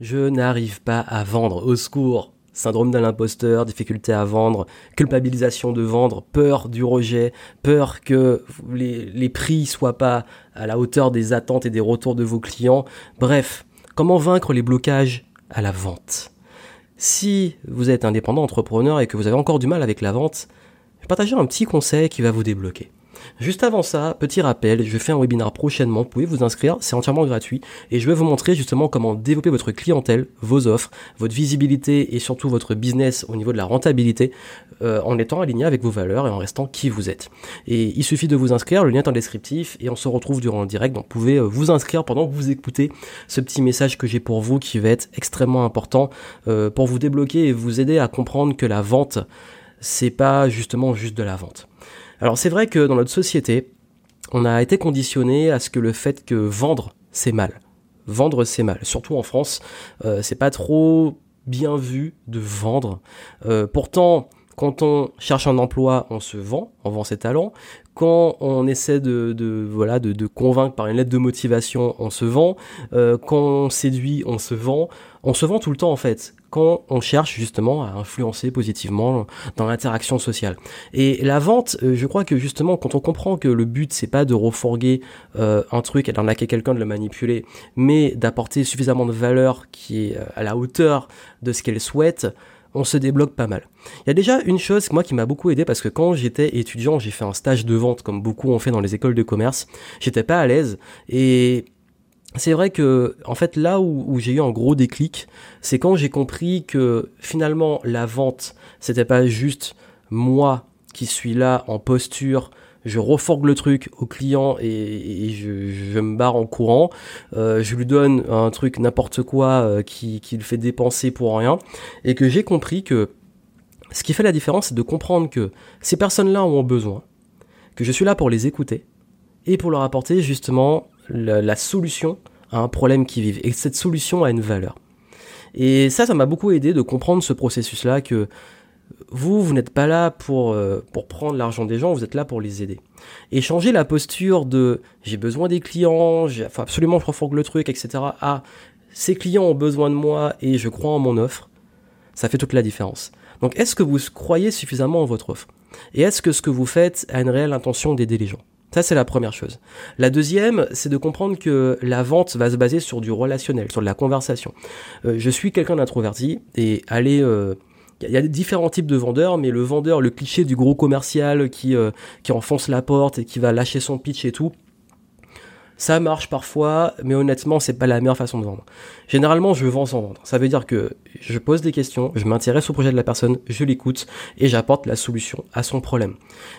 Je n'arrive pas à vendre, au secours. Syndrome de l'imposteur, difficulté à vendre, culpabilisation de vendre, peur du rejet, peur que les, les prix soient pas à la hauteur des attentes et des retours de vos clients. Bref, comment vaincre les blocages à la vente? Si vous êtes indépendant entrepreneur et que vous avez encore du mal avec la vente, je vais un petit conseil qui va vous débloquer. Juste avant ça, petit rappel, je fais un webinar prochainement, vous pouvez vous inscrire, c'est entièrement gratuit, et je vais vous montrer justement comment développer votre clientèle, vos offres, votre visibilité et surtout votre business au niveau de la rentabilité, euh, en étant aligné avec vos valeurs et en restant qui vous êtes. Et il suffit de vous inscrire, le lien est en descriptif, et on se retrouve durant le direct, donc vous pouvez euh, vous inscrire pendant que vous écoutez ce petit message que j'ai pour vous qui va être extrêmement important euh, pour vous débloquer et vous aider à comprendre que la vente, c'est pas justement juste de la vente. Alors c'est vrai que dans notre société, on a été conditionné à ce que le fait que vendre, c'est mal. Vendre, c'est mal. Surtout en France, euh, c'est pas trop bien vu de vendre. Euh, pourtant, quand on cherche un emploi, on se vend, on vend ses talents. Quand on essaie de, voilà de, convaincre par une lettre de motivation, on se vend. Euh, quand on séduit, on se vend. On se vend tout le temps en fait quand on cherche justement à influencer positivement dans l'interaction sociale. Et la vente, euh, je crois que justement quand on comprend que le but c'est pas de refourguer euh, un truc et d'arnaquer quelqu'un, de le manipuler, mais d'apporter suffisamment de valeur qui est euh, à la hauteur de ce qu'elle souhaite, on se débloque pas mal. Il y a déjà une chose moi qui m'a beaucoup aidé parce que quand j'étais étudiant, j'ai fait un stage de vente comme beaucoup ont fait dans les écoles de commerce. J'étais pas à l'aise et c'est vrai que en fait là où, j'ai eu un gros déclic, c'est quand j'ai compris que finalement la vente, c'était pas juste moi qui suis là en posture, je reforgue le truc au client et, je, me barre en courant, euh, je lui donne un truc n'importe quoi euh, qui, qui le fait dépenser pour rien, et que j'ai compris que ce qui fait la différence, c'est de comprendre que ces personnes-là ont besoin, que je suis là pour les écouter et pour leur apporter justement la, solution un problème qu'ils vivent. Et cette solution a une valeur. Et ça, ça m'a beaucoup aidé de comprendre ce processus-là que vous, vous n'êtes pas là pour, euh, pour prendre l'argent des gens, vous êtes là pour les aider. Et changer la posture de j'ai besoin des clients, faut absolument je le truc, etc. à ces clients ont besoin de moi et je crois en mon offre, ça fait toute la différence. Donc est-ce que vous croyez suffisamment en votre offre? Et est-ce que ce que vous faites a une réelle intention d'aider les gens? Ça, c'est la première chose. La deuxième, c'est de comprendre que la vente va se baser sur du relationnel, sur de la conversation. Euh, je suis quelqu'un d'introverti et aller... Euh, il y a différents types de vendeurs, mais le vendeur, le cliché du gros commercial qui, euh, qui enfonce la porte et qui va lâcher son pitch et tout, ça marche parfois, mais honnêtement, c'est pas la meilleure façon de vendre. Généralement, je vends sans vendre. Ça veut dire que je pose des questions, je m'intéresse au projet de la personne, je l'écoute et j'apporte la solution à son problème.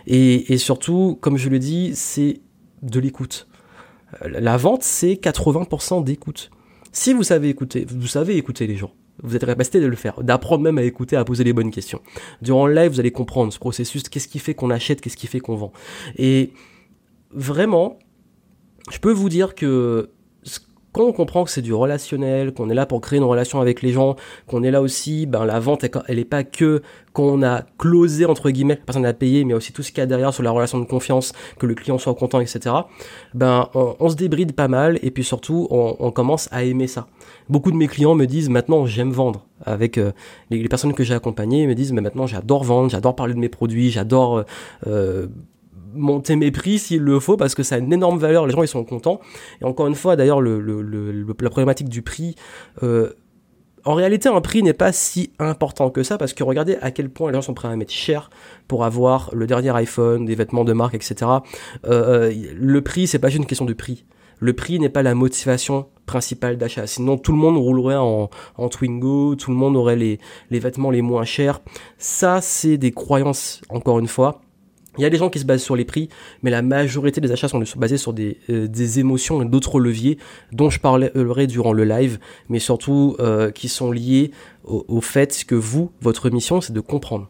Et, surtout, comme je le dis, c'est de l'écoute. Euh, la vente, c'est 80% d'écoute. Si vous savez écouter, vous savez écouter les gens. Vous êtes capacité de le faire, d'apprendre même à écouter, à poser les bonnes questions. Durant le live, vous allez comprendre ce processus, qu'est-ce qui fait qu'on achète, qu'est-ce qui fait qu'on vend. Et vraiment, je peux vous dire que quand on comprend que c'est du relationnel, qu'on est là pour créer une relation avec les gens, qu'on est là aussi, ben la vente, elle n'est pas que qu'on a closé entre guillemets, la personne a payé, mais aussi tout ce qu'il y a derrière sur la relation de confiance, que le client soit content, etc. Ben on, se débride pas mal et puis surtout on, commence à aimer ça. Beaucoup de mes clients me disent maintenant j'aime vendre. Avec euh, les, personnes que j'ai accompagnées me disent mais maintenant j'adore vendre, j'adore parler de mes produits, j'adore euh, monter mes prix s'il le faut parce que ça a une énorme valeur, les gens ils sont contents. Et encore une fois, d'ailleurs, le, la problématique du prix, euh, en réalité, un prix n'est pas si important que ça parce que regardez à quel point les gens sont prêts à mettre cher pour avoir le dernier iPhone, des vêtements de marque, etc. Euh, euh, le prix, c'est pas juste une question de prix. Le prix n'est pas la motivation principale d'achat. Sinon, tout le monde roulerait en, en Twingo, tout le monde aurait les, les vêtements les moins chers. Ça, c'est des croyances, encore une fois, il y a des gens qui se basent sur les prix, mais la majorité des achats sont basés sur des, euh, des émotions et d'autres leviers dont je parlerai durant le live, mais surtout euh, qui sont liés au, fait que vous, votre mission, c'est de comprendre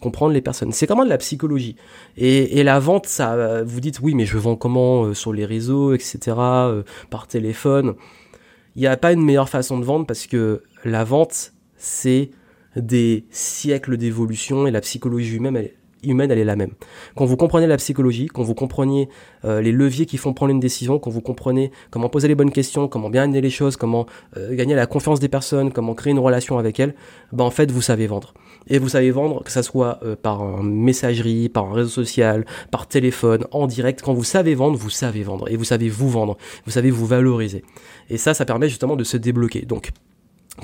comprendre les personnes. C'est comment de la psychologie. Et, la vente, ça, vous dites oui, mais je vends comment euh, sur les réseaux, etc., par téléphone. Il n'y a pas une meilleure façon de vendre parce que la vente, c'est des siècles d'évolution et la psychologie humaine, elle, humaine, elle est la même. Quand vous comprenez la psychologie, quand vous compreniez euh, les leviers qui font prendre une décision, quand vous comprenez comment poser les bonnes questions, comment bien amener les choses, comment euh, gagner la confiance des personnes, comment créer une relation avec elles, ben en fait, vous savez vendre. Et vous savez vendre, que ça soit euh, par un messagerie, par un réseau social, par téléphone, en direct. Quand vous savez vendre, vous savez vendre. Et vous savez vous vendre. Vous savez vous valoriser. Et ça, ça permet justement de se débloquer. Donc,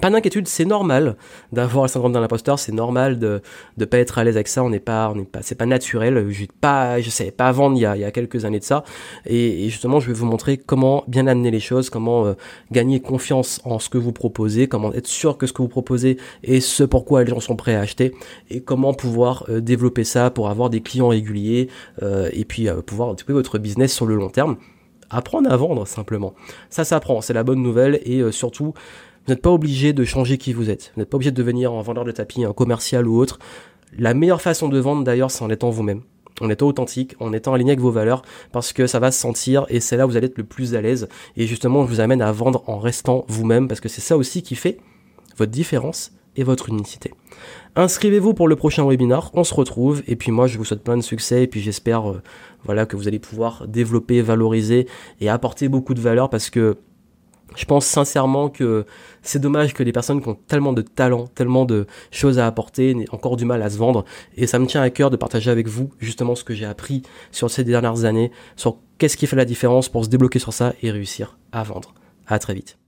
pas d'inquiétude, c'est normal d'avoir le syndrome d'un imposteur, c'est normal de ne pas être à l'aise avec ça, on n'est pas, on n'est pas, c'est pas naturel. Je pas, je savais pas vendre il y a, il y a quelques années de ça, et, justement, je vais vous montrer comment bien amener les choses, comment euh, gagner confiance en ce que vous proposez, comment être sûr que ce que vous proposez est ce pourquoi les gens sont prêts à acheter, et comment pouvoir euh, développer ça pour avoir des clients réguliers, euh, et puis pouvoir développer votre business sur le long terme. Apprendre à vendre simplement. Ça s'apprend, c'est la bonne nouvelle, et surtout vous n'êtes pas obligé de changer qui vous êtes. Vous n'êtes pas obligé de devenir un vendeur de tapis, un commercial ou autre. La meilleure façon de vendre d'ailleurs, c'est en étant vous-même en étant authentique, en étant aligné avec vos valeurs, parce que ça va se sentir et c'est là où vous allez être le plus à l'aise. Et justement, je vous amène à vendre en restant vous-même, parce que c'est ça aussi qui fait votre différence et votre unicité. Inscrivez-vous pour le prochain webinar, on se retrouve, et puis moi je vous souhaite plein de succès, et puis j'espère euh, voilà, que vous allez pouvoir développer, valoriser et apporter beaucoup de valeur, parce que je pense sincèrement que c'est dommage que les personnes qui ont tellement de talent, tellement de choses à apporter, n'aient encore du mal à se vendre. Et ça me tient à cœur de partager avec vous justement ce que j'ai appris sur ces dernières années, sur qu'est-ce qui fait la différence pour se débloquer sur ça et réussir à vendre. À très vite.